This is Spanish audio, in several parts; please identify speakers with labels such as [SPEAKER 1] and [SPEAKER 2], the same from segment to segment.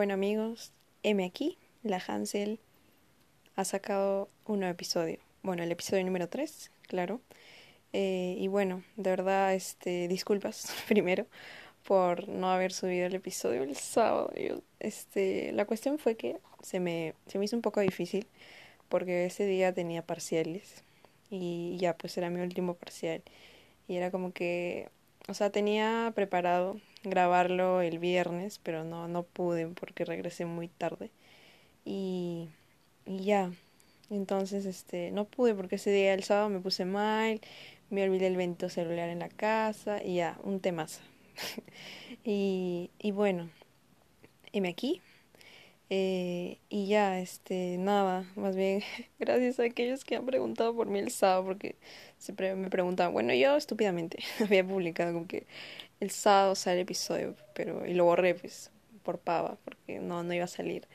[SPEAKER 1] Bueno amigos, M aquí, la Hansel ha sacado un nuevo episodio. Bueno, el episodio número 3, claro. Eh, y bueno, de verdad, este, disculpas primero por no haber subido el episodio el sábado. este, la cuestión fue que se me, se me hizo un poco difícil porque ese día tenía parciales y ya pues era mi último parcial. Y era como que, o sea, tenía preparado grabarlo el viernes, pero no, no pude porque regresé muy tarde. Y, y ya, entonces este, no pude porque ese día el sábado me puse mal, me olvidé el vento celular en la casa y ya, un temazo. y, y bueno, me aquí. Eh, y ya, este, nada, más bien, gracias a aquellos que han preguntado por mí el sábado, porque siempre me preguntaban, bueno, yo estúpidamente había publicado como que el sábado sale el episodio, pero y lo borré pues por pava, porque no, no iba a salir.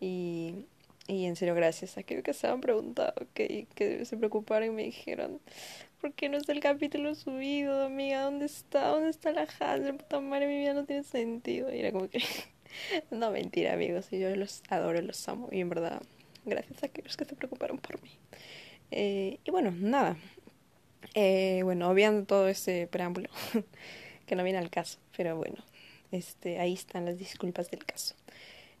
[SPEAKER 1] Y, y en serio, gracias a aquellos que se han preguntado, que, que se preocuparon y me dijeron, ¿por qué no está el capítulo subido, amiga? ¿Dónde está? ¿Dónde está la Hansel? Puta madre, mi vida no tiene sentido. Y era como que, no, mentira, amigos, yo los adoro, los amo, y en verdad, gracias a aquellos que se preocuparon por mí. Eh, y bueno, nada. Eh, bueno, obviando todo ese preámbulo. que no viene al caso, pero bueno, este, ahí están las disculpas del caso.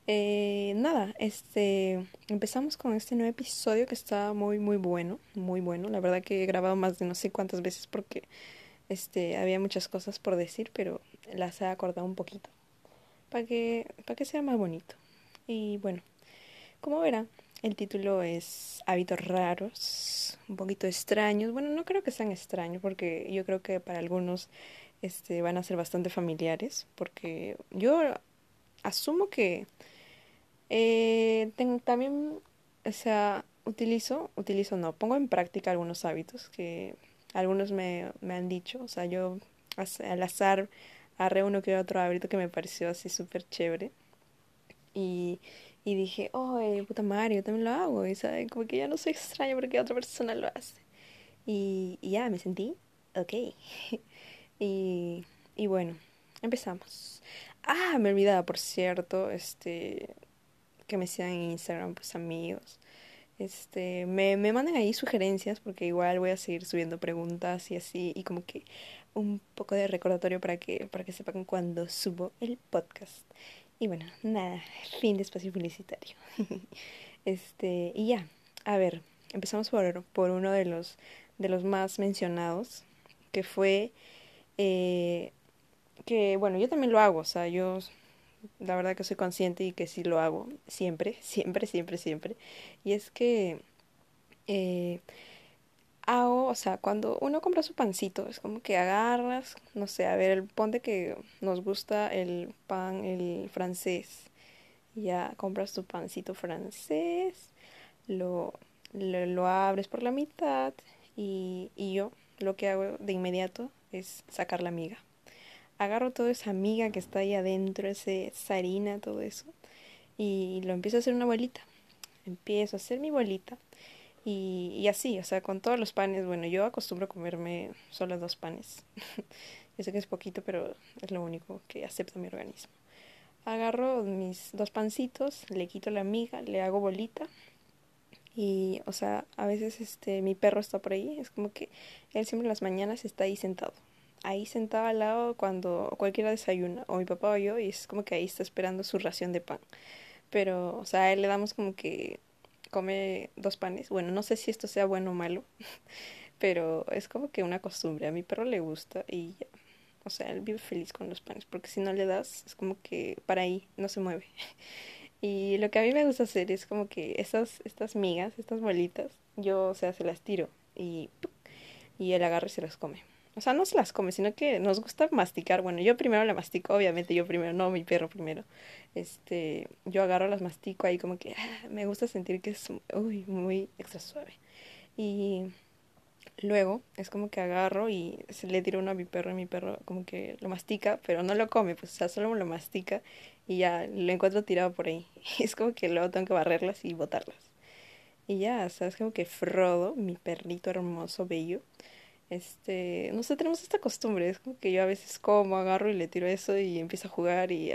[SPEAKER 1] Eh, nada, este, empezamos con este nuevo episodio que está muy, muy bueno, muy bueno. La verdad que he grabado más de no sé cuántas veces porque este, había muchas cosas por decir, pero las he acordado un poquito para que, para que sea más bonito. Y bueno, como verán, el título es Hábitos raros, un poquito extraños. Bueno, no creo que sean extraños porque yo creo que para algunos este, van a ser bastante familiares, porque yo asumo que eh, tengo, también, o sea, utilizo, utilizo no, pongo en práctica algunos hábitos que algunos me, me han dicho, o sea, yo al azar agarré uno que otro hábito que me pareció así súper chévere y, y dije, oh, puta madre, yo también lo hago, y ¿sabe? como que ya no soy extraño porque otra persona lo hace. Y, y ya me sentí, ok. Y, y bueno, empezamos. Ah, me olvidaba, por cierto, este, que me sigan en Instagram, pues amigos. Este, me, me manden ahí sugerencias porque igual voy a seguir subiendo preguntas y así, y como que un poco de recordatorio para que, para que sepan cuando subo el podcast. Y bueno, nada, fin de espacio publicitario. este, y ya, a ver, empezamos por, por uno de los, de los más mencionados, que fue eh, que bueno, yo también lo hago, o sea, yo la verdad que soy consciente y que sí lo hago, siempre, siempre, siempre, siempre. Y es que eh, hago, o sea, cuando uno compra su pancito, es como que agarras, no sé, a ver, ponte que nos gusta el pan, el francés. Ya compras tu pancito francés, lo, lo, lo abres por la mitad y, y yo lo que hago de inmediato es sacar la miga. Agarro toda esa miga que está ahí adentro, ese harina, todo eso, y lo empiezo a hacer una bolita. Empiezo a hacer mi bolita y, y así, o sea, con todos los panes. Bueno, yo acostumbro comerme solo dos panes. yo sé que es poquito, pero es lo único que acepta mi organismo. Agarro mis dos pancitos, le quito la miga, le hago bolita y, o sea, a veces este, mi perro está por ahí, es como que él siempre en las mañanas está ahí sentado. Ahí sentado al lado cuando cualquiera desayuna, o mi papá o yo, y es como que ahí está esperando su ración de pan. Pero, o sea, a él le damos como que come dos panes. Bueno, no sé si esto sea bueno o malo, pero es como que una costumbre. A mi perro le gusta y ya. O sea, él vive feliz con los panes, porque si no le das, es como que para ahí no se mueve. Y lo que a mí me gusta hacer es como que estas, estas migas, estas bolitas, yo, o sea, se las tiro y, y él agarra y se las come. O sea, no se las come, sino que nos gusta masticar. Bueno, yo primero la mastico, obviamente yo primero, no mi perro primero. Este, yo agarro, las mastico ahí como que ah, me gusta sentir que es uy, muy extra suave. Y luego es como que agarro y se le tiro uno a mi perro y mi perro como que lo mastica, pero no lo come, pues o sea, solo lo mastica y ya lo encuentro tirado por ahí. Y es como que luego tengo que barrerlas y botarlas. Y ya, o es como que Frodo, mi perrito hermoso, bello, este, no sé, tenemos esta costumbre, es como que yo a veces como, agarro y le tiro eso y empiezo a jugar y,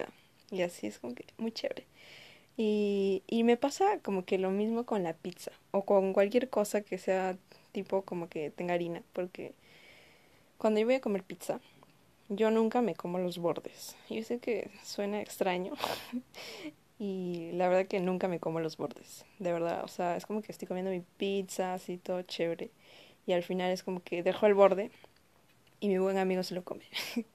[SPEAKER 1] y así es como que muy chévere. Y, y me pasa como que lo mismo con la pizza o con cualquier cosa que sea tipo como que tenga harina, porque cuando yo voy a comer pizza, yo nunca me como los bordes. Yo sé que suena extraño y la verdad que nunca me como los bordes, de verdad, o sea, es como que estoy comiendo mi pizza así todo chévere y al final es como que dejo el borde y mi buen amigo se lo come.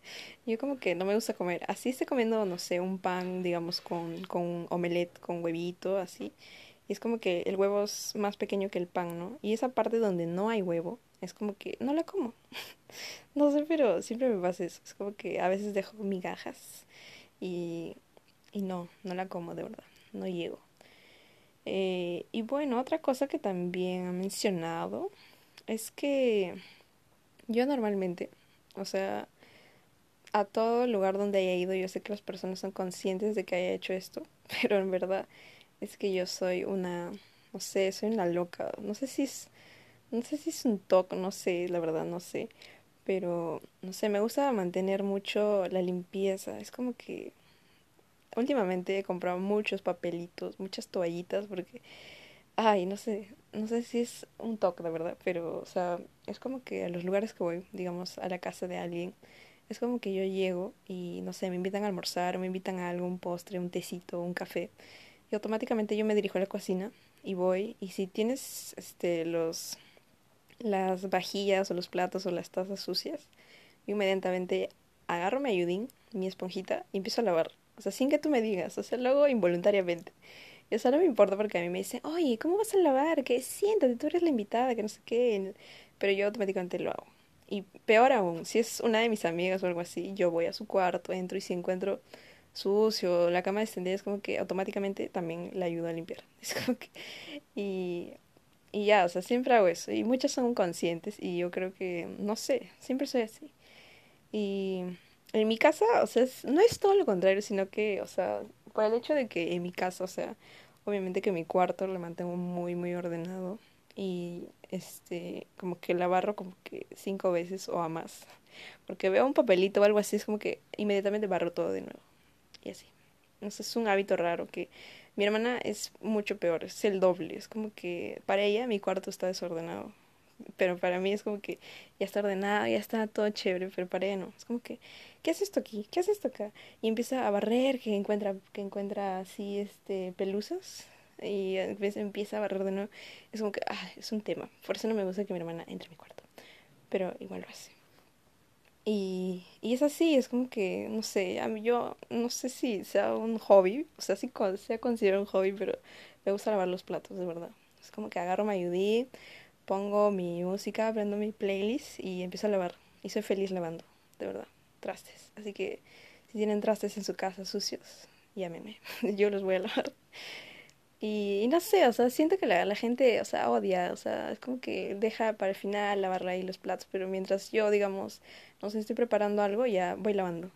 [SPEAKER 1] yo como que no me gusta comer, así estoy comiendo, no sé, un pan, digamos, con, con un omelette, con huevito, así. Y es como que el huevo es más pequeño que el pan, ¿no? Y esa parte donde no hay huevo, es como que no la como. no sé, pero siempre me pasa eso. Es como que a veces dejo migajas y, y no, no la como de verdad. No llego. Eh, y bueno, otra cosa que también ha mencionado es que yo normalmente, o sea, a todo lugar donde haya ido, yo sé que las personas son conscientes de que haya hecho esto, pero en verdad es que yo soy una, no sé, soy una loca. No sé si es no sé si es un toque, no sé, la verdad no sé. Pero, no sé, me gusta mantener mucho la limpieza. Es como que últimamente he comprado muchos papelitos, muchas toallitas, porque, ay, no sé, no sé si es un toque, de verdad, pero, o sea, es como que a los lugares que voy, digamos, a la casa de alguien, es como que yo llego y, no sé, me invitan a almorzar, me invitan a algún postre, un tecito, un café, y automáticamente yo me dirijo a la cocina y voy, y si tienes, este, los las vajillas o los platos o las tazas sucias, inmediatamente agarro mi ayudín, mi esponjita y empiezo a lavar. O sea, sin que tú me digas, o sea, lo hago involuntariamente. Y eso no me importa porque a mí me dicen, oye, ¿cómo vas a lavar? Que siéntate, tú eres la invitada, que no sé qué. Pero yo automáticamente lo hago. Y peor aún, si es una de mis amigas o algo así, yo voy a su cuarto, entro y si encuentro sucio, la cama extendida, es como que automáticamente también la ayudo a limpiar. Es como que... Y y ya, o sea, siempre hago eso. Y muchas son conscientes y yo creo que, no sé, siempre soy así. Y en mi casa, o sea, no es todo lo contrario, sino que, o sea, por el hecho de que en mi casa, o sea, obviamente que mi cuarto lo mantengo muy, muy ordenado. Y este, como que la barro como que cinco veces o a más. Porque veo un papelito o algo así, es como que inmediatamente barro todo de nuevo. Y así. Entonces es un hábito raro que mi hermana es mucho peor, es el doble. Es como que para ella mi cuarto está desordenado. Pero para mí es como que ya está ordenado, ya está todo chévere, pero para ella no. Es como que, ¿qué hace esto aquí? ¿Qué hace esto acá? Y empieza a barrer, que encuentra, que encuentra así este pelusas. Y a veces empieza a barrer de nuevo. Es como que, ah, es un tema. Por eso no me gusta que mi hermana entre a mi cuarto. Pero igual lo hace. Y, y es así, es como que, no sé, a mí yo no sé si sea un hobby, o sea, si sea considerado un hobby, pero me gusta lavar los platos, de verdad. Es como que agarro mi ayudí, pongo mi música, prendo mi playlist y empiezo a lavar. Y soy feliz lavando, de verdad, trastes. Así que si tienen trastes en su casa sucios, llámenme, yo los voy a lavar. Y, no sé, o sea, siento que la, la gente, o sea, odia, o sea, es como que deja para el final lavar ahí los platos, pero mientras yo, digamos, no sé, estoy preparando algo, ya voy lavando.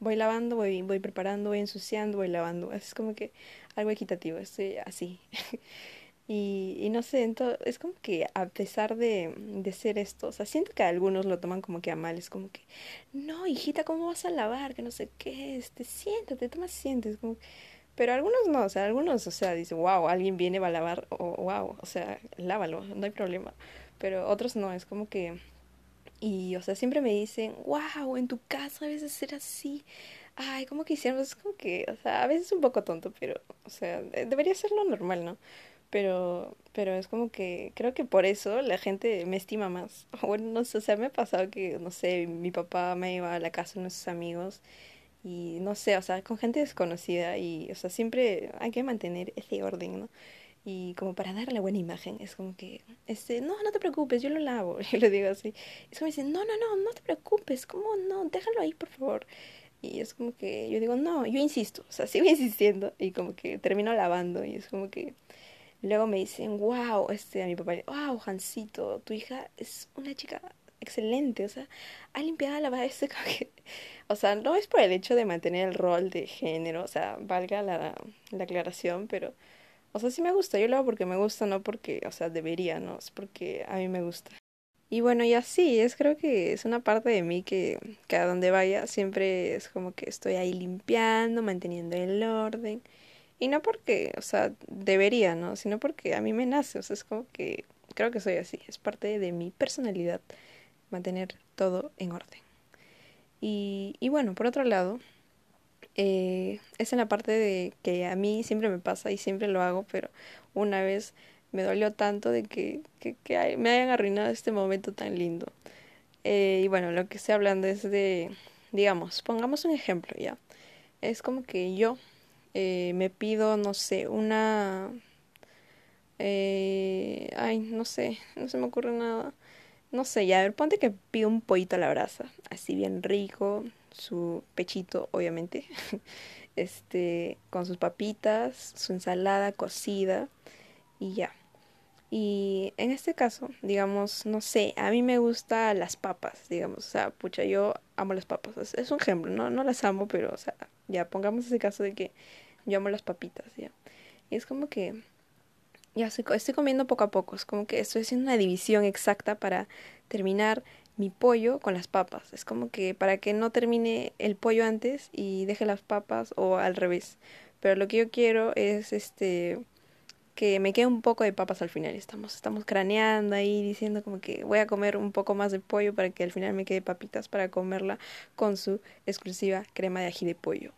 [SPEAKER 1] Voy lavando, voy, voy preparando, voy ensuciando, voy lavando. Es como que algo equitativo, estoy así. y, y no sé, entonces, es como que a pesar de, de ser esto, o sea, siento que algunos lo toman como que a mal, es como que, no, hijita, ¿cómo vas a lavar? Que no sé qué, este, siéntate, toma, sientes, como pero algunos no, o sea, algunos, o sea, dicen, wow, alguien viene, va a lavar, o wow, o sea, lávalo, no hay problema. Pero otros no, es como que y, o sea, siempre me dicen, wow, en tu casa a veces ser así. Ay, ¿cómo hicieron? Es como que, o sea, a veces es un poco tonto, pero, o sea, debería ser lo normal, ¿no? Pero, pero es como que creo que por eso la gente me estima más. Bueno, no sé, o sea, me ha pasado que, no sé, mi papá me iba a la casa de nuestros amigos y no sé, o sea, con gente desconocida y, o sea, siempre hay que mantener ese orden, ¿no? y como para darle buena imagen, es como que, este, no, no te preocupes, yo lo lavo, y le digo así, es como dicen, no, no, no, no te preocupes, ¿cómo no? Déjalo ahí, por favor. Y es como que yo digo, no, yo insisto, o sea, sigo insistiendo y como que termino lavando y es como que luego me dicen, wow, este, a mi papá, wow, Jancito, tu hija es una chica excelente, o sea, ha limpiado la que, o sea, no es por el hecho de mantener el rol de género, o sea, valga la, la aclaración, pero o sea, sí me gusta, yo lo hago porque me gusta, no porque, o sea, debería, no, es porque a mí me gusta. Y bueno, y así, es creo que es una parte de mí que, que a donde vaya siempre es como que estoy ahí limpiando, manteniendo el orden. Y no porque, o sea, debería, ¿no? Sino porque a mí me nace, o sea, es como que creo que soy así, es parte de mi personalidad mantener todo en orden. Y, y bueno, por otro lado, eh, es en la parte de que a mí siempre me pasa y siempre lo hago, pero una vez me dolió tanto de que, que, que me hayan arruinado este momento tan lindo. Eh, y bueno, lo que estoy hablando es de, digamos, pongamos un ejemplo ya. Es como que yo eh, me pido, no sé, una... Eh, ay, no sé, no se me ocurre nada. No sé, ya, a ver, ponte que pido un pollito a la brasa, así bien rico, su pechito, obviamente, este, con sus papitas, su ensalada cocida y ya. Y en este caso, digamos, no sé, a mí me gustan las papas, digamos, o sea, pucha, yo amo las papas, es, un ejemplo, no, no las amo, pero, o sea, ya pongamos ese caso de que yo amo las papitas, ya. Y es como que ya estoy comiendo poco a poco, es como que estoy haciendo una división exacta para terminar mi pollo con las papas. Es como que para que no termine el pollo antes y deje las papas o al revés. Pero lo que yo quiero es este que me quede un poco de papas al final. Estamos, estamos craneando ahí diciendo como que voy a comer un poco más de pollo para que al final me quede papitas para comerla con su exclusiva crema de ají de pollo.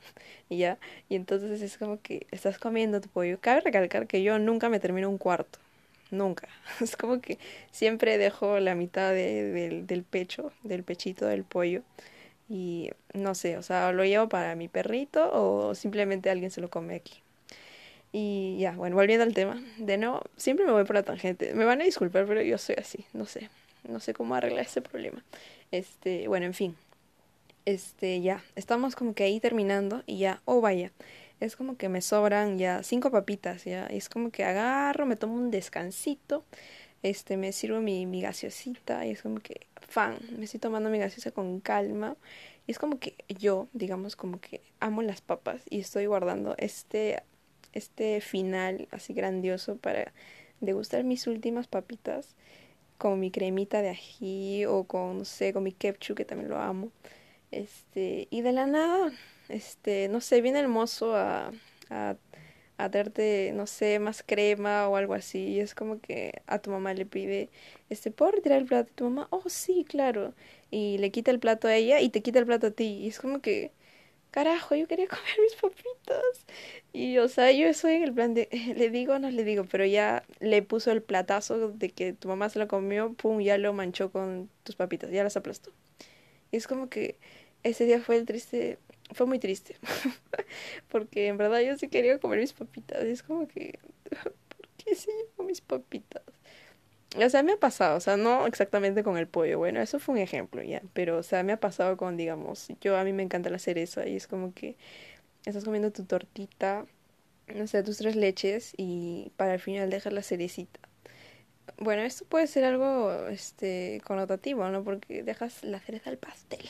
[SPEAKER 1] Y ya, y entonces es como que estás comiendo tu pollo. Cabe recalcar que yo nunca me termino un cuarto. Nunca. Es como que siempre dejo la mitad de, del pecho, del pechito del pollo. Y no sé, o sea, lo llevo para mi perrito o simplemente alguien se lo come aquí. Y ya, bueno, volviendo al tema, de nuevo, siempre me voy por la tangente. Me van a disculpar, pero yo soy así, no sé, no sé cómo arreglar ese problema. Este, bueno, en fin. Este, ya, estamos como que ahí terminando y ya, oh vaya, es como que me sobran ya cinco papitas, ya, y es como que agarro, me tomo un descansito, este, me sirvo mi, mi gaseosita y es como que, fan, me estoy tomando mi gaseosa con calma. Y es como que yo, digamos, como que amo las papas y estoy guardando este este final así grandioso para degustar mis últimas papitas con mi cremita de ají o con, no sé, con mi ketchup que también lo amo. Este, y de la nada, este, no sé, viene el mozo a, a, darte, no sé, más crema o algo así. Y es como que a tu mamá le pide, este, ¿puedo retirar el plato? Y tu mamá, oh, sí, claro. Y le quita el plato a ella y te quita el plato a ti. Y es como que, carajo, yo quería comer mis papitas. Y, o sea, yo soy en el plan de, le digo no le digo, pero ya le puso el platazo de que tu mamá se lo comió, pum, ya lo manchó con tus papitas, ya las aplastó. Y es como que ese día fue triste, fue muy triste, porque en verdad yo sí quería comer mis papitas, y es como que, ¿por qué se llevó mis papitas? O sea, me ha pasado, o sea, no exactamente con el pollo, bueno, eso fue un ejemplo ya, pero, o sea, me ha pasado con, digamos, yo a mí me encanta la cereza y es como que estás comiendo tu tortita, no sé, tus tres leches y para el final dejar la cerecita. Bueno, esto puede ser algo, este, connotativo, ¿no? Porque dejas la cereza al pastel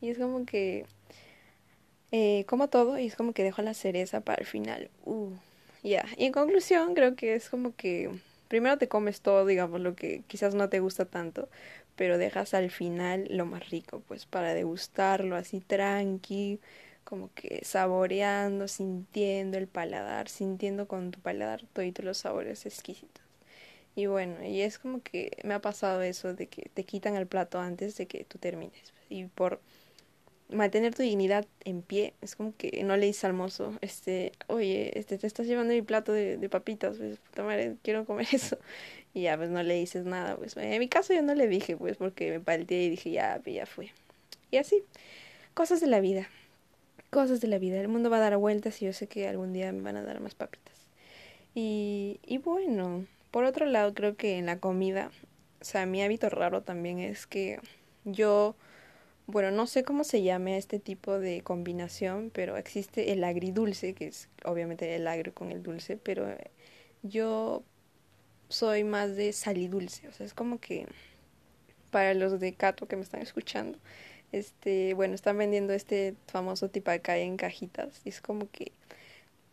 [SPEAKER 1] y es como que, eh, como todo y es como que dejo la cereza para el final. Uh, ya, y en conclusión creo que es como que primero te comes todo, digamos, lo que quizás no te gusta tanto, pero dejas al final lo más rico, pues para degustarlo así tranqui, como que saboreando, sintiendo el paladar, sintiendo con tu paladar todos los sabores exquisitos. Y bueno, y es como que me ha pasado eso de que te quitan el plato antes de que tú termines. Y por mantener tu dignidad en pie, es como que no le dices al mozo, este, oye, este, te estás llevando mi plato de, de papitas, pues, puta quiero comer eso. Y ya, pues no le dices nada, pues. En mi caso yo no le dije, pues, porque me palteé y dije, ya, pues, ya fue. Y así, cosas de la vida. Cosas de la vida. El mundo va a dar vueltas y yo sé que algún día me van a dar más papitas. Y, y bueno, por otro lado, creo que en la comida, o sea, mi hábito raro también es que yo bueno, no sé cómo se llame este tipo de combinación, pero existe el agridulce, que es obviamente el agrio con el dulce, pero yo soy más de salidulce, o sea, es como que para los de Cato que me están escuchando, este, bueno, están vendiendo este famoso tipacay en cajitas y es como que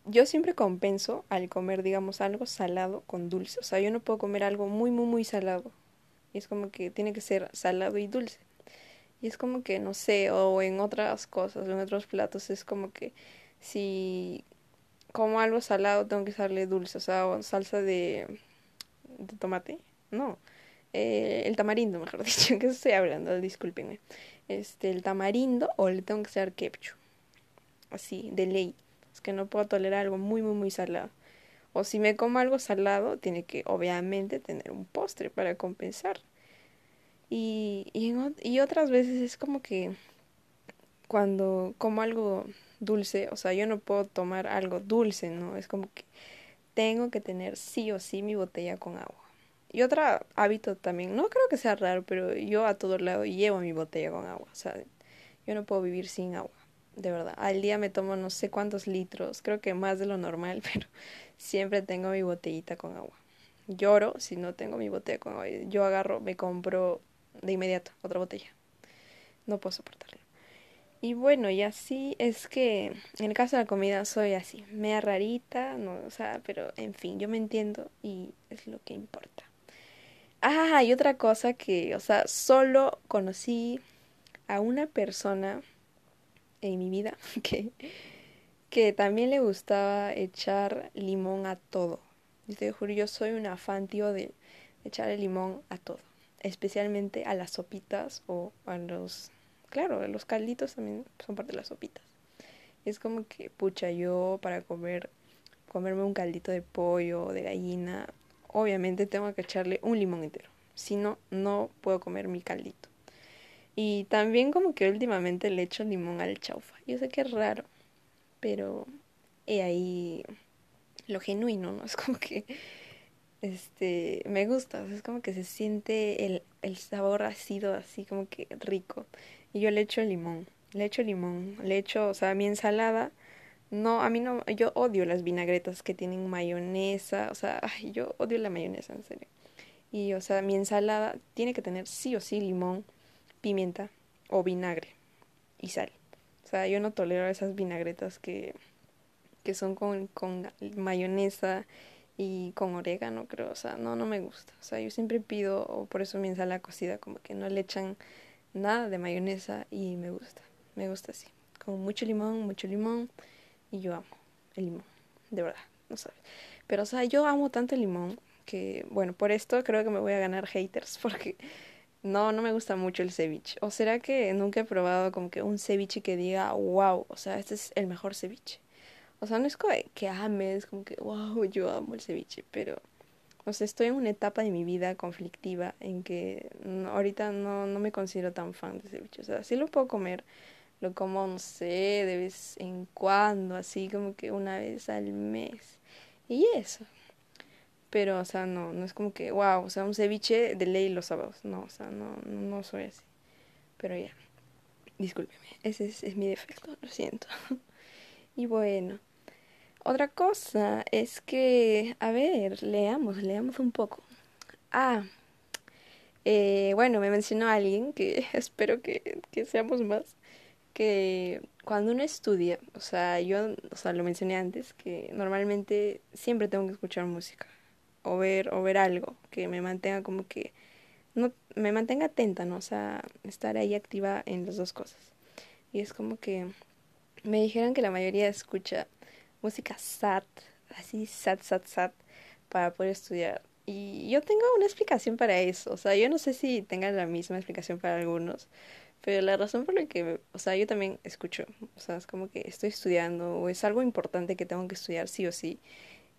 [SPEAKER 1] yo siempre compenso al comer, digamos, algo salado con dulce, o sea, yo no puedo comer algo muy, muy, muy salado, y es como que tiene que ser salado y dulce. Y es como que, no sé, o en otras cosas, en otros platos, es como que si como algo salado tengo que usarle dulce, o sea, salsa de, de tomate, no, eh, el tamarindo, mejor dicho, que estoy hablando, discúlpenme, este, el tamarindo o le tengo que usar ketchup, así, de ley, es que no puedo tolerar algo muy, muy, muy salado. O si me como algo salado, tiene que obviamente tener un postre para compensar. Y, y, y otras veces es como que cuando como algo dulce, o sea, yo no puedo tomar algo dulce, ¿no? Es como que tengo que tener sí o sí mi botella con agua. Y otro hábito también, no creo que sea raro, pero yo a todo lado llevo mi botella con agua, o sea, yo no puedo vivir sin agua, de verdad. Al día me tomo no sé cuántos litros, creo que más de lo normal, pero siempre tengo mi botellita con agua. Lloro si no tengo mi botella con agua. Yo agarro, me compro de inmediato otra botella. No puedo soportarlo. Y bueno, y así es que en el caso de la comida soy así, media rarita, no, o sea, pero en fin, yo me entiendo y es lo que importa. Ah, y otra cosa que, o sea, solo conocí a una persona en mi vida que, que también le gustaba echar limón a todo. Y te juro, yo soy un afán, tío, de echar el limón a todo, especialmente a las sopitas o a los claro, los calditos también son parte de las sopitas. Es como que, pucha, yo para comer, comerme un caldito de pollo o de gallina, obviamente tengo que echarle un limón entero. Si no, no puedo comer mi caldito. Y también como que últimamente le echo limón al chaufa. Yo sé que es raro, pero he ahí lo genuino, ¿no? Es como que este me gusta, es como que se siente el, el sabor ácido así como que rico y yo le echo limón, le echo limón, le echo, o sea, mi ensalada, no, a mí no, yo odio las vinagretas que tienen mayonesa, o sea, yo odio la mayonesa, en serio. Y, o sea, mi ensalada tiene que tener sí o sí limón, pimienta o vinagre y sal. O sea, yo no tolero esas vinagretas que, que son con, con mayonesa y con orégano, creo. O sea, no, no me gusta. O sea, yo siempre pido, o por eso mi ensalada cocida, como que no le echan nada de mayonesa y me gusta, me gusta así, con mucho limón, mucho limón y yo amo el limón, de verdad, no sabes. Pero o sea, yo amo tanto el limón que, bueno, por esto creo que me voy a ganar haters porque no, no me gusta mucho el ceviche. O será que nunca he probado como que un ceviche que diga, wow, o sea, este es el mejor ceviche. O sea, no es como que ames, como que, wow, yo amo el ceviche, pero o sea, estoy en una etapa de mi vida conflictiva en que ahorita no, no me considero tan fan de ceviche. O sea, sí lo puedo comer, lo como, no sé, de vez en cuando, así como que una vez al mes. Y eso. Pero, o sea, no, no es como que, wow, o sea, un ceviche de ley los sábados. No, o sea, no, no soy así. Pero ya, discúlpeme, ese es, es mi defecto, lo siento. y bueno. Otra cosa es que, a ver, leamos, leamos un poco. Ah, eh, bueno, me mencionó alguien que espero que, que seamos más, que cuando uno estudia, o sea, yo, o sea, lo mencioné antes, que normalmente siempre tengo que escuchar música o ver, o ver algo que me mantenga como que, no, me mantenga atenta, ¿no? O sea, estar ahí activa en las dos cosas. Y es como que me dijeron que la mayoría escucha música sad, así sad, sad, sad, para poder estudiar. Y yo tengo una explicación para eso. O sea, yo no sé si tengan la misma explicación para algunos, pero la razón por la que, o sea, yo también escucho, o sea, es como que estoy estudiando o es algo importante que tengo que estudiar sí o sí.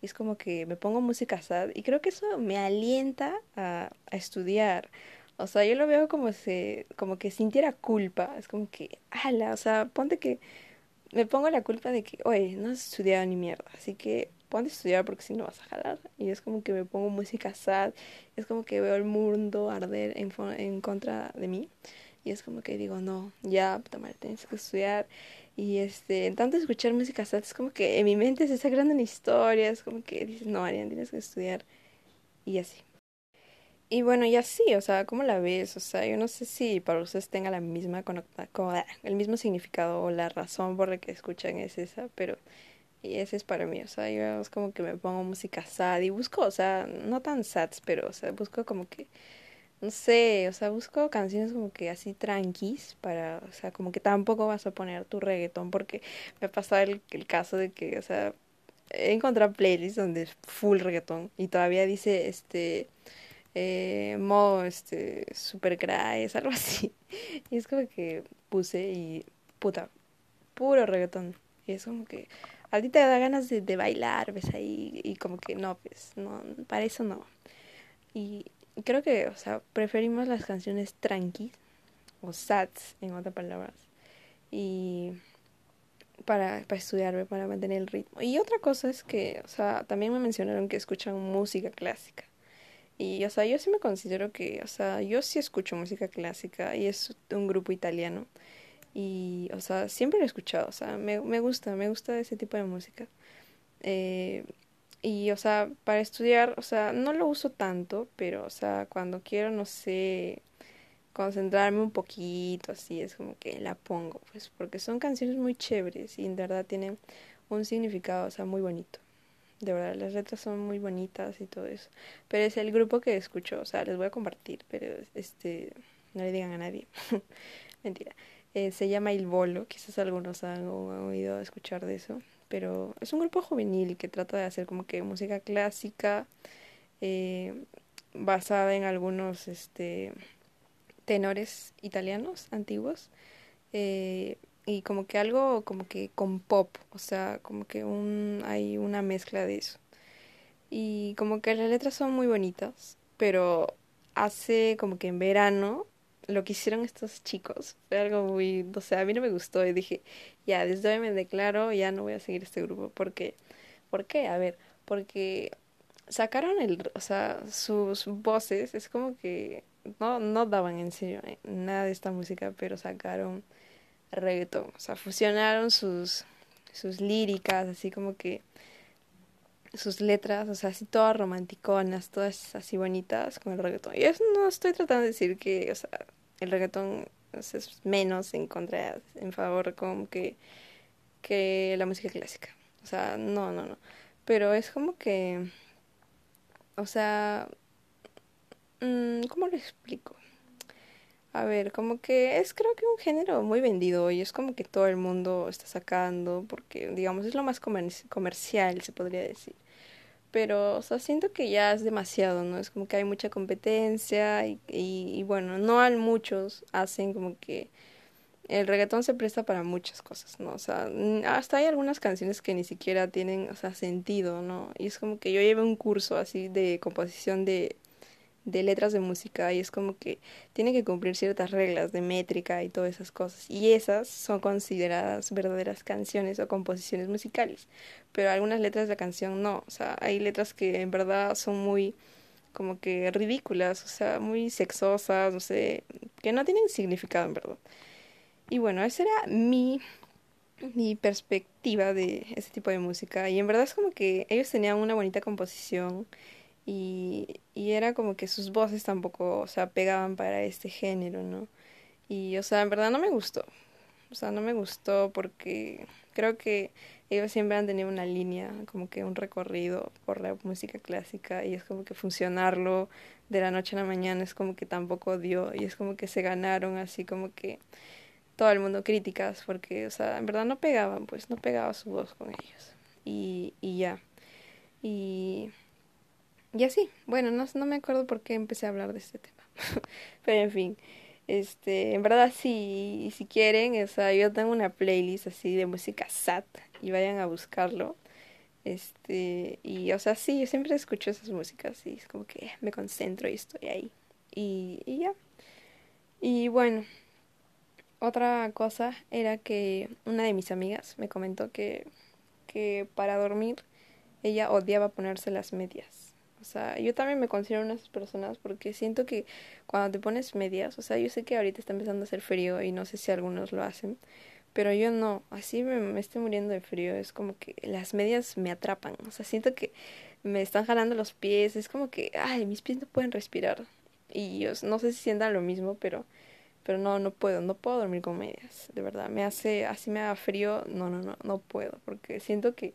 [SPEAKER 1] Y es como que me pongo música sad y creo que eso me alienta a, a estudiar. O sea, yo lo veo como si, como que sintiera culpa. Es como que, ala, o sea, ponte que me pongo la culpa de que, oye, no has estudiado ni mierda, así que ponte a estudiar porque si no vas a jalar. Y es como que me pongo música sad, es como que veo el mundo arder en, en contra de mí. Y es como que digo, no, ya, puta madre, tienes que estudiar. Y este, en tanto escuchar música sad, es como que en mi mente se está creando una historia, es como que dices, no, Ariane, tienes que estudiar. Y así. Y bueno, ya sí, o sea, ¿cómo la ves? O sea, yo no sé si para ustedes tenga la misma ah, el mismo significado o la razón por la que escuchan es esa, pero y ese es para mí, o sea, yo es como que me pongo música sad y busco, o sea, no tan sad, pero, o sea, busco como que, no sé, o sea, busco canciones como que así tranquis para, o sea, como que tampoco vas a poner tu reggaetón porque me ha pasado el, el caso de que, o sea, he encontrado playlists donde es full reggaetón y todavía dice este eh, este super cry, algo así. Y es como que puse y puta, puro reggaetón. Y es como que a ti te da ganas de, de bailar, ves ahí, y como que no, pues, no, para eso no. Y creo que, o sea, preferimos las canciones tranqui o sats, en otras palabras. Y para, para estudiar, para mantener el ritmo. Y otra cosa es que, o sea, también me mencionaron que escuchan música clásica. Y, o sea, yo sí me considero que, o sea, yo sí escucho música clásica y es un grupo italiano. Y, o sea, siempre lo he escuchado, o sea, me, me gusta, me gusta ese tipo de música. Eh, y, o sea, para estudiar, o sea, no lo uso tanto, pero, o sea, cuando quiero, no sé, concentrarme un poquito, así es como que la pongo, pues, porque son canciones muy chéveres y en verdad tienen un significado, o sea, muy bonito. De verdad, las letras son muy bonitas y todo eso. Pero es el grupo que escucho, o sea, les voy a compartir, pero este, no le digan a nadie. Mentira. Eh, se llama Il Bolo, quizás algunos han, oído escuchar de eso, pero es un grupo juvenil que trata de hacer como que música clásica eh, basada en algunos este, tenores italianos antiguos eh, y como que algo como que con pop, o sea, como que un, hay una mezcla de eso. Y como que las letras son muy bonitas, pero hace como que en verano lo que hicieron estos chicos fue algo muy, o sea, a mí no me gustó y dije, ya, desde hoy me declaro, ya no voy a seguir este grupo, porque, ¿por qué? A ver, porque sacaron el, o sea, sus voces, es como que no, no daban en serio eh, nada de esta música, pero sacaron reggaetón, o sea, fusionaron sus, sus líricas, así como que sus letras, o sea, así todas romanticonas, todas así bonitas con el reggaetón. Y eso no estoy tratando de decir que, o sea, el reggaetón es menos en contra, en favor como que, que la música clásica. O sea, no, no, no. Pero es como que, o sea, mm, ¿cómo lo explico? A ver, como que es creo que un género muy vendido y es como que todo el mundo está sacando porque digamos es lo más comercial se podría decir pero, o sea, siento que ya es demasiado, ¿no? Es como que hay mucha competencia y, y, bueno, no hay muchos hacen como que el reggaetón se presta para muchas cosas, ¿no? O sea, hasta hay algunas canciones que ni siquiera tienen, o sea, sentido, ¿no? Y es como que yo llevé un curso así de composición de de letras de música y es como que tiene que cumplir ciertas reglas de métrica y todas esas cosas. Y esas son consideradas verdaderas canciones o composiciones musicales. Pero algunas letras de la canción no. O sea, hay letras que en verdad son muy como que ridículas, o sea, muy sexosas, no sé, que no tienen significado en verdad. Y bueno, esa era mi mi perspectiva de ese tipo de música y en verdad es como que ellos tenían una bonita composición y, y era como que sus voces tampoco, o sea, pegaban para este género, ¿no? Y, o sea, en verdad no me gustó. O sea, no me gustó porque creo que ellos siempre han tenido una línea, como que un recorrido por la música clásica y es como que funcionarlo de la noche a la mañana es como que tampoco dio y es como que se ganaron así como que todo el mundo críticas porque, o sea, en verdad no pegaban, pues no pegaba su voz con ellos. Y, y ya. Y y así, bueno, no, no me acuerdo por qué empecé a hablar de este tema. Pero en fin, este, en verdad sí, si quieren, o sea, yo tengo una playlist así de música SAT y vayan a buscarlo. Este, y o sea, sí, yo siempre escucho esas músicas y es como que me concentro y estoy ahí. Y, y ya. Y bueno, otra cosa era que una de mis amigas me comentó que, que para dormir ella odiaba ponerse las medias. O sea, yo también me considero una de esas personas porque siento que cuando te pones medias, o sea, yo sé que ahorita está empezando a hacer frío y no sé si algunos lo hacen, pero yo no, así me, me estoy muriendo de frío, es como que las medias me atrapan, o sea, siento que me están jalando los pies, es como que, ay, mis pies no pueden respirar. Y yo no sé si sientan lo mismo, pero pero no no puedo, no puedo dormir con medias, de verdad, me hace así me da frío, no, no, no, no puedo, porque siento que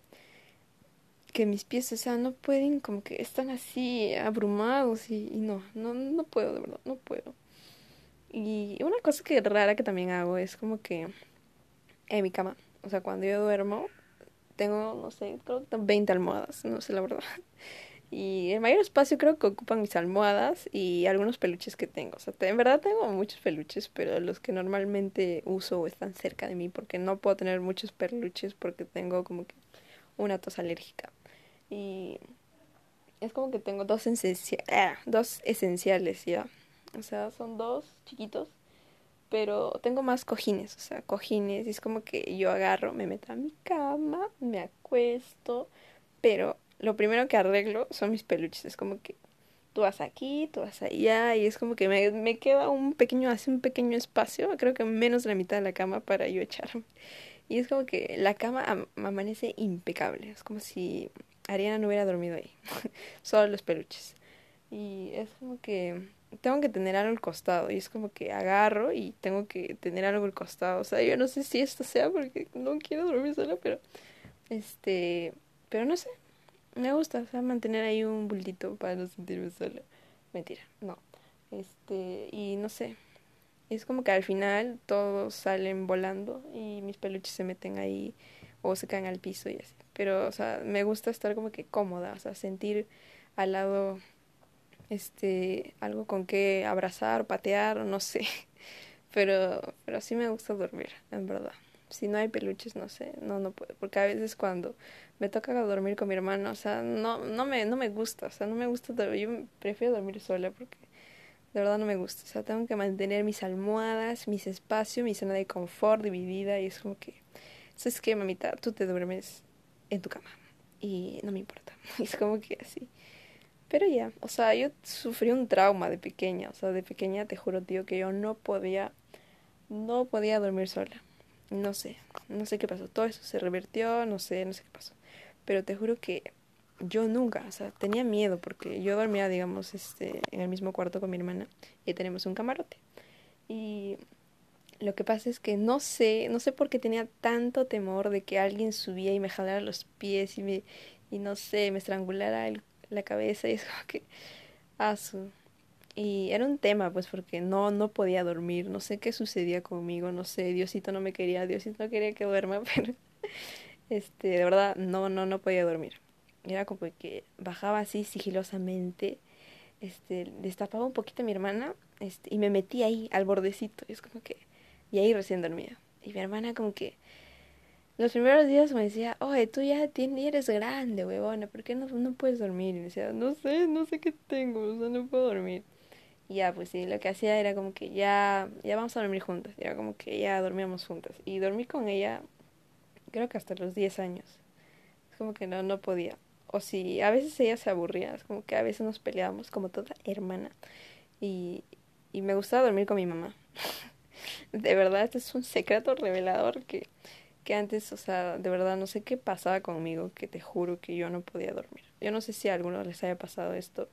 [SPEAKER 1] que mis pies, o sea, no pueden, como que están así abrumados y, no, no, no puedo, de verdad, no puedo. Y una cosa que rara que también hago es como que en mi cama, o sea, cuando yo duermo, tengo, no sé, creo que 20 almohadas, no sé la verdad. Y el mayor espacio creo que ocupan mis almohadas y algunos peluches que tengo. O sea, en verdad tengo muchos peluches, pero los que normalmente uso están cerca de mí porque no puedo tener muchos peluches porque tengo como que una tos alérgica. Y es como que tengo dos, ah, dos esenciales ya. O sea, son dos chiquitos, pero tengo más cojines, o sea, cojines. Y es como que yo agarro, me meto a mi cama, me acuesto, pero lo primero que arreglo son mis peluches. Es como que tú vas aquí, tú vas allá, y es como que me, queda un pequeño, hace un pequeño espacio, creo que menos de la mitad de la cama para yo echarme. Y es como que la cama amanece impecable. Es como si Ariana no hubiera dormido ahí. Solo los peluches. Y es como que tengo que tener algo al costado. Y es como que agarro y tengo que tener algo al costado. O sea, yo no sé si esto sea porque no quiero dormir sola, pero. Este. Pero no sé. Me gusta, o sea, mantener ahí un bultito para no sentirme sola. Mentira, no. Este. Y no sé es como que al final todos salen volando y mis peluches se meten ahí o se caen al piso y así. Pero, o sea, me gusta estar como que cómoda, o sea, sentir al lado este algo con que abrazar, patear, no sé. Pero pero sí me gusta dormir, en verdad. Si no hay peluches, no sé, no no puedo, porque a veces cuando me toca dormir con mi hermano, o sea, no no me no me gusta, o sea, no me gusta, yo prefiero dormir sola porque de verdad no me gusta. O sea, tengo que mantener mis almohadas, mis espacios, mi zona de confort dividida y es como que, ¿sabes qué, mamita? Tú te duermes en tu cama y no me importa. es como que así. Pero ya, o sea, yo sufrí un trauma de pequeña. O sea, de pequeña te juro, tío, que yo no podía, no podía dormir sola. No sé, no sé qué pasó. Todo eso se revirtió, no sé, no sé qué pasó. Pero te juro que yo nunca, o sea, tenía miedo porque yo dormía, digamos, este, en el mismo cuarto con mi hermana y tenemos un camarote. Y lo que pasa es que no sé, no sé por qué tenía tanto temor de que alguien subía y me jalara los pies y me, y no sé, me estrangulara la cabeza y es como que, asu. Y era un tema, pues, porque no, no podía dormir, no sé qué sucedía conmigo, no sé, Diosito no me quería, Diosito no quería que duerma, pero, este, de verdad, no, no, no podía dormir era como que bajaba así sigilosamente, este, destapaba un poquito a mi hermana este, y me metí ahí al bordecito. Y es como que, y ahí recién dormía. Y mi hermana como que, los primeros días me decía, oye, tú ya tienes, eres grande, huevona, ¿por qué no, no puedes dormir? Y me decía, no sé, no sé qué tengo, o sea, no puedo dormir. Y ya, pues sí, lo que hacía era como que ya, ya vamos a dormir juntas. Era como que ya dormíamos juntas. Y dormí con ella, creo que hasta los 10 años. Es como que no, no podía o si a veces ella se aburría, es como que a veces nos peleábamos como toda hermana. Y, y me gustaba dormir con mi mamá. de verdad, este es un secreto revelador que, que antes, o sea, de verdad no sé qué pasaba conmigo, que te juro que yo no podía dormir. Yo no sé si a algunos les haya pasado esto,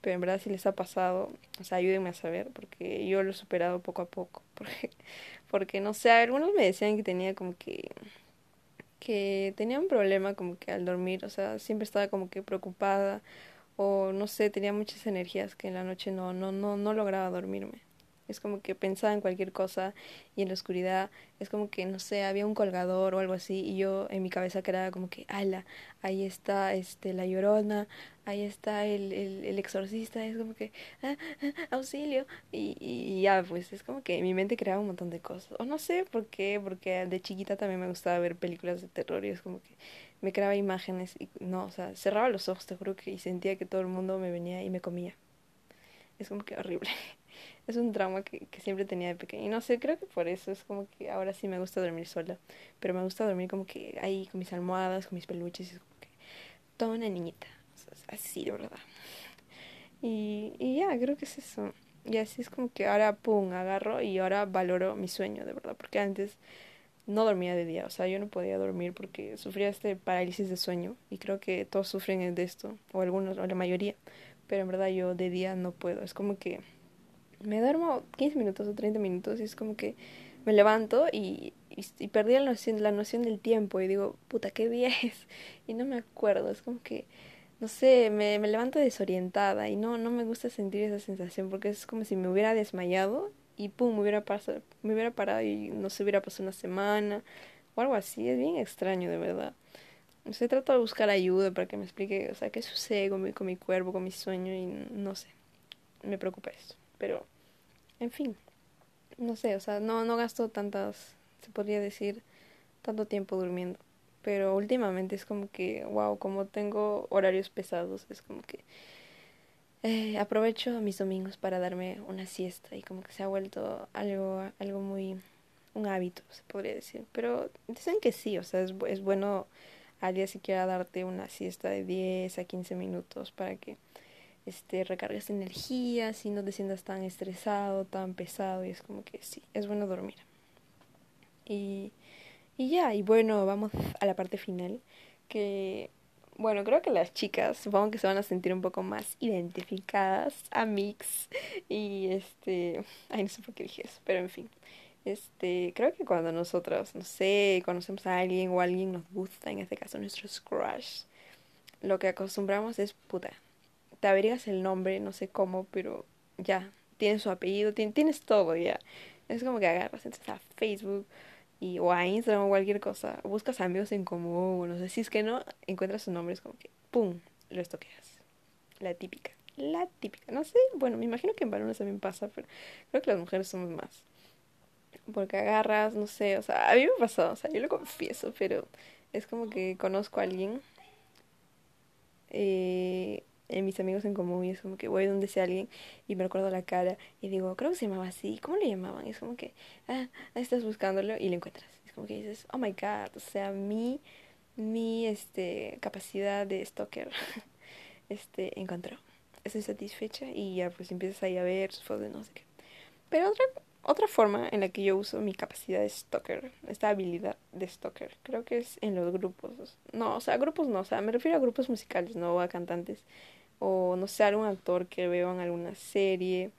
[SPEAKER 1] pero en verdad si les ha pasado, o sea, ayúdenme a saber, porque yo lo he superado poco a poco. Porque, porque no sé, algunos me decían que tenía como que que tenía un problema como que al dormir, o sea, siempre estaba como que preocupada o no sé, tenía muchas energías que en la noche no no no no lograba dormirme. Es como que pensaba en cualquier cosa y en la oscuridad es como que, no sé, había un colgador o algo así y yo en mi cabeza quedaba como que, ala, ahí está este la llorona, ahí está el, el, el exorcista, es como que, ah, ah, auxilio. Y, y ya, pues es como que mi mente creaba un montón de cosas. O no sé por qué, porque de chiquita también me gustaba ver películas de terror y es como que me creaba imágenes y no, o sea, cerraba los ojos, te juro que y sentía que todo el mundo me venía y me comía. Es como que horrible. es un trauma que, que siempre tenía de pequeña. Y no sé, creo que por eso es como que ahora sí me gusta dormir sola. Pero me gusta dormir como que ahí con mis almohadas, con mis peluches. Es como que toda una niñita. así, de verdad. Y, y ya, creo que es eso. Y así es como que ahora, pum, agarro y ahora valoro mi sueño, de verdad. Porque antes no dormía de día. O sea, yo no podía dormir porque sufría este parálisis de sueño. Y creo que todos sufren de esto. O algunos, o la mayoría. Pero en verdad yo de día no puedo. Es como que me duermo 15 minutos o 30 minutos y es como que me levanto y, y, perdí la noción, la noción del tiempo y digo, puta, ¿qué día es? Y no me acuerdo, es como que, no sé, me, me levanto desorientada y no, no me gusta sentir esa sensación porque es como si me hubiera desmayado y pum, me hubiera, pasado, me hubiera parado y no se hubiera pasado una semana o algo así, es bien extraño de verdad. O sea, trato de buscar ayuda para que me explique, o sea, qué sucede con mi, con mi cuerpo, con mi sueño y no sé, me preocupa eso. Pero, en fin, no sé, o sea, no, no gasto tantas, se podría decir, tanto tiempo durmiendo. Pero últimamente es como que, wow, como tengo horarios pesados, es como que eh, aprovecho mis domingos para darme una siesta y como que se ha vuelto algo, algo muy, un hábito, se podría decir. Pero dicen que sí, o sea, es, es bueno al día siquiera darte una siesta de 10 a 15 minutos para que este, recargues energías y no te sientas tan estresado, tan pesado y es como que sí, es bueno dormir. Y, y ya, y bueno, vamos a la parte final que bueno, creo que las chicas supongo que se van a sentir un poco más identificadas a Mix y este, ay no sé por qué dije eso, pero en fin. Este, creo que cuando nosotros, no sé, conocemos a alguien o alguien nos gusta, en este caso nuestros crush, lo que acostumbramos es puta. Te averiguas el nombre, no sé cómo, pero ya, tienes su apellido, tienes todo ya. Es como que agarras entonces a Facebook y, o a Instagram o cualquier cosa, buscas amigos en común, no sé, si es que no, encuentras su nombre, es como que, ¡pum!, lo estoqueas. La típica, la típica, no sé, bueno, me imagino que en varones también pasa, pero creo que las mujeres somos más. Porque agarras, no sé, o sea, a mí me pasó, o sea, yo lo confieso, pero es como que conozco a alguien, eh, en mis amigos en común y es como que voy donde sea alguien y me recuerdo la cara y digo, creo que se llamaba así, ¿cómo le llamaban? Es como que, ah, estás buscándolo y lo encuentras. Es como que dices, oh my god, o sea, mi, mi, este, capacidad de stalker, este, encontró. Estoy satisfecha y ya pues empiezas ahí a ver sus fotos no sé qué. Pero otra, otra forma en la que yo uso mi capacidad de stalker, esta habilidad de stalker, creo que es en los grupos. No, o sea, grupos no, o sea, me refiero a grupos musicales, no a cantantes o no sé, algún actor que veo en alguna serie,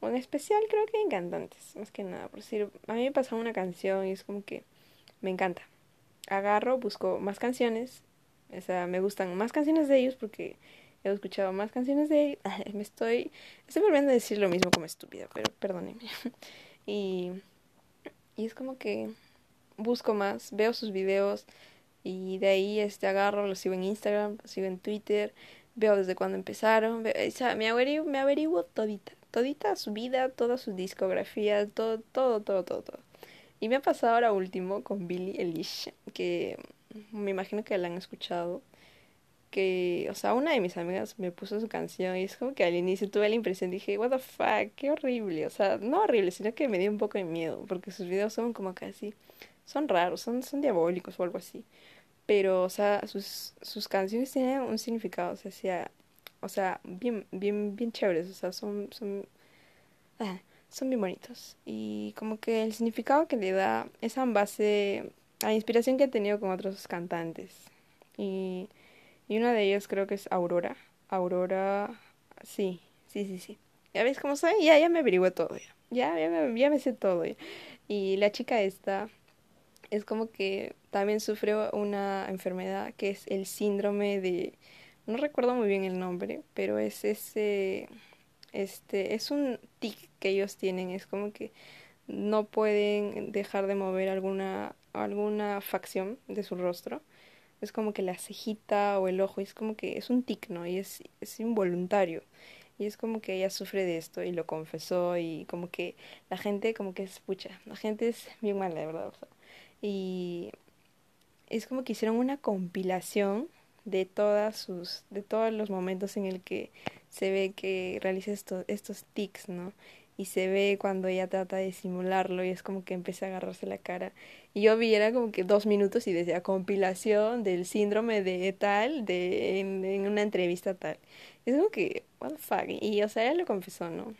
[SPEAKER 1] o en especial creo que en cantantes, más que nada, por decir, a mí me pasa una canción y es como que me encanta. Agarro, busco más canciones, o sea, me gustan más canciones de ellos porque he escuchado más canciones de ellos. me estoy, estoy volviendo a decir lo mismo como estúpida, pero perdónenme. y, y es como que busco más, veo sus videos y de ahí este agarro, lo sigo en Instagram, lo sigo en Twitter, veo desde cuando empezaron, o sea, me averiguo, me averiguo todita, todita su vida, toda su discografía, todo, todo, todo, todo, todo. Y me ha pasado ahora último con Billie Eilish, que me imagino que la han escuchado, que, o sea, una de mis amigas me puso su canción y es como que al inicio tuve la impresión, dije, what the fuck, qué horrible, o sea, no horrible, sino que me dio un poco de miedo, porque sus videos son como casi, son raros, son, son diabólicos o algo así pero, o sea, sus, sus canciones tienen un significado, o sea, o sea, bien, bien, bien chéveres, o sea, son, son, ah, son bien bonitos. Y como que el significado que le da es en base a la inspiración que he tenido con otros cantantes. Y, y una de ellas creo que es Aurora. Aurora, sí, sí, sí, sí. ¿Ya ves cómo soy? Ya, ya me averigué todo, ya. Ya, ya me, ya me sé todo. Y la chica esta es como que también sufre una enfermedad que es el síndrome de no recuerdo muy bien el nombre, pero es ese este es un tic que ellos tienen, es como que no pueden dejar de mover alguna alguna facción de su rostro. Es como que la cejita o el ojo, es como que es un tic, ¿no? Y es, es involuntario. Y es como que ella sufre de esto y lo confesó y como que la gente como que es pucha, la gente es bien mala, de verdad. O sea, y es como que hicieron una compilación de todas sus de todos los momentos en el que se ve que realiza estos estos tics, ¿no? Y se ve cuando ella trata de simularlo y es como que empieza a agarrarse la cara. Y yo vi, era como que dos minutos y decía compilación del síndrome de tal, de en, en una entrevista tal. Es como que, what the fuck. Y o sea, ella lo confesó, ¿no?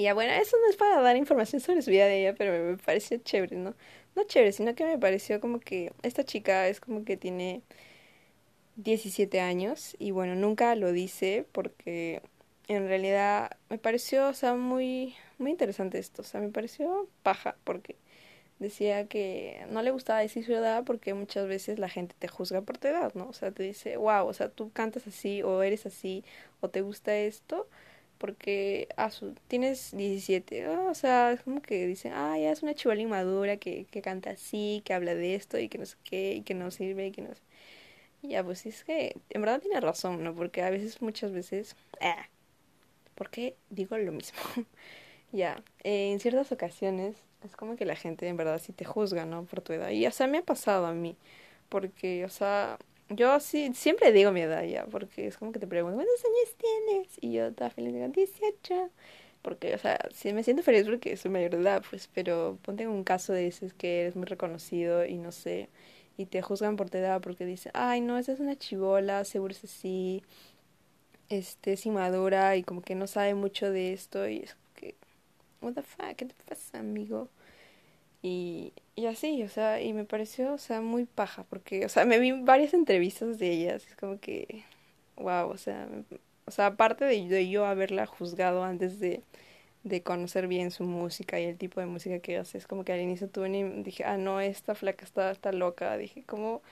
[SPEAKER 1] Y ya bueno, eso no es para dar información sobre su vida de ella, pero me, pareció chévere, ¿no? no chévere, sino que me pareció como que esta chica es como que tiene 17 años y bueno, nunca lo dice porque en realidad me pareció, o sea, muy muy interesante esto, o sea, me pareció paja porque decía que no le gustaba decir su edad porque muchas veces la gente te juzga por tu edad, ¿no? O sea, te dice, wow, o sea, tú cantas así o eres así o te gusta esto porque ah, su, tienes 17, o sea, es como que dicen, ah, ya es una chivola inmadura que, que canta así, que habla de esto y que no sé qué, y que no sirve y que no sé. Ya, pues es que en verdad tiene razón, ¿no? Porque a veces, muchas veces... Ah, ¿Por qué digo lo mismo? ya, en ciertas ocasiones es como que la gente en verdad sí te juzga, ¿no? Por tu edad. Y, o sea, me ha pasado a mí. Porque, o sea, yo sí, siempre digo mi edad ya, porque es como que te preguntan, ¿cuántos años tienes? Y yo estaba feliz, digo, 18. Porque, o sea, sí me siento feliz porque soy mayor de edad, pues, pero ponte en un caso de ese que eres muy reconocido y no sé, y te juzgan por tu edad porque dicen, ay, no, esa es una chivola, seguro es así, este, es inmadura y como que no sabe mucho de esto y es que, what the fuck, ¿qué te pasa, amigo? Y, y así, o sea, y me pareció, o sea, muy paja, porque, o sea, me vi varias entrevistas de ellas, es como que, wow, o sea, o sea, aparte de, de yo haberla juzgado antes de, de conocer bien su música y el tipo de música que hace, es como que al inicio tuve ni, dije, ah, no, esta flaca está, está loca, dije, ¿cómo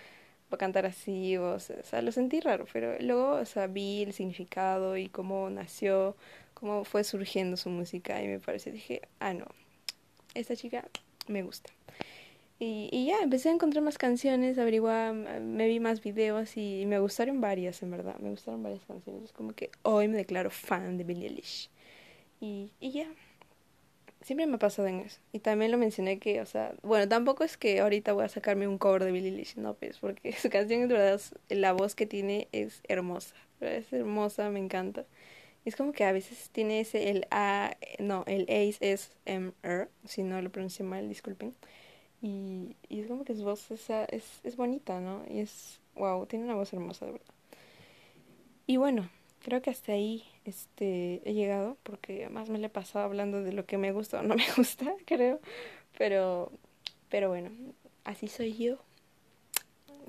[SPEAKER 1] va a cantar así? O sea, lo sentí raro, pero luego, o sea, vi el significado y cómo nació, cómo fue surgiendo su música y me pareció, dije, ah, no, esta chica me gusta. Y, y ya, empecé a encontrar más canciones, averiguar, me vi más videos y me gustaron varias, en verdad. Me gustaron varias canciones. Es como que hoy me declaro fan de Billie Eilish. Y, y ya, siempre me ha pasado en eso. Y también lo mencioné que, o sea, bueno, tampoco es que ahorita voy a sacarme un cover de Billie Eilish, no, pues, porque su canción, en verdad, la voz que tiene es hermosa. Es hermosa, me encanta. Es como que a veces tiene ese, el A, no, el Ace es M-R, si no lo pronuncio mal, disculpen. Y, y es como que su voz es, es, es bonita, ¿no? Y es, wow, tiene una voz hermosa, de verdad. Y bueno, creo que hasta ahí este, he llegado, porque además me le he pasado hablando de lo que me gusta o no me gusta, creo. Pero, pero bueno, así soy yo.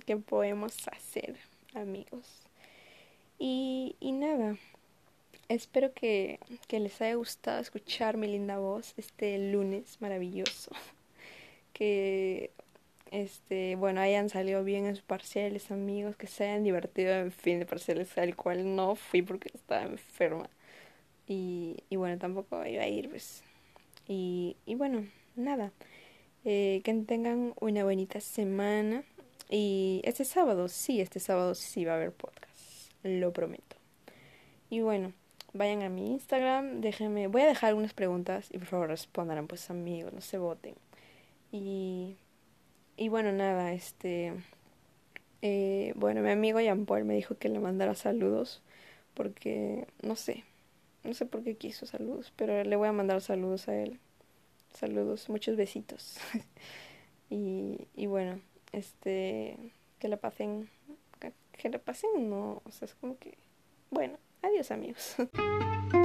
[SPEAKER 1] ¿Qué podemos hacer, amigos? Y, y nada, espero que, que les haya gustado escuchar mi linda voz este lunes maravilloso. Que este, bueno, hayan salido bien en sus parciales, amigos, que se hayan divertido en fin de parciales, al cual no fui porque estaba enferma. Y, y bueno, tampoco iba a ir, pues. Y, y bueno, nada. Eh, que tengan una bonita semana. Y este sábado, sí, este sábado sí va a haber podcast. Lo prometo. Y bueno, vayan a mi Instagram, déjenme, voy a dejar algunas preguntas y por favor respondan, pues amigos, no se voten. Y y bueno, nada, este... Eh, bueno, mi amigo Jean Paul me dijo que le mandara saludos porque no sé, no sé por qué quiso saludos, pero le voy a mandar saludos a él. Saludos, muchos besitos. y, y bueno, este, que le pasen, que, le pasen, no, o sea, es como que, bueno, adiós amigos.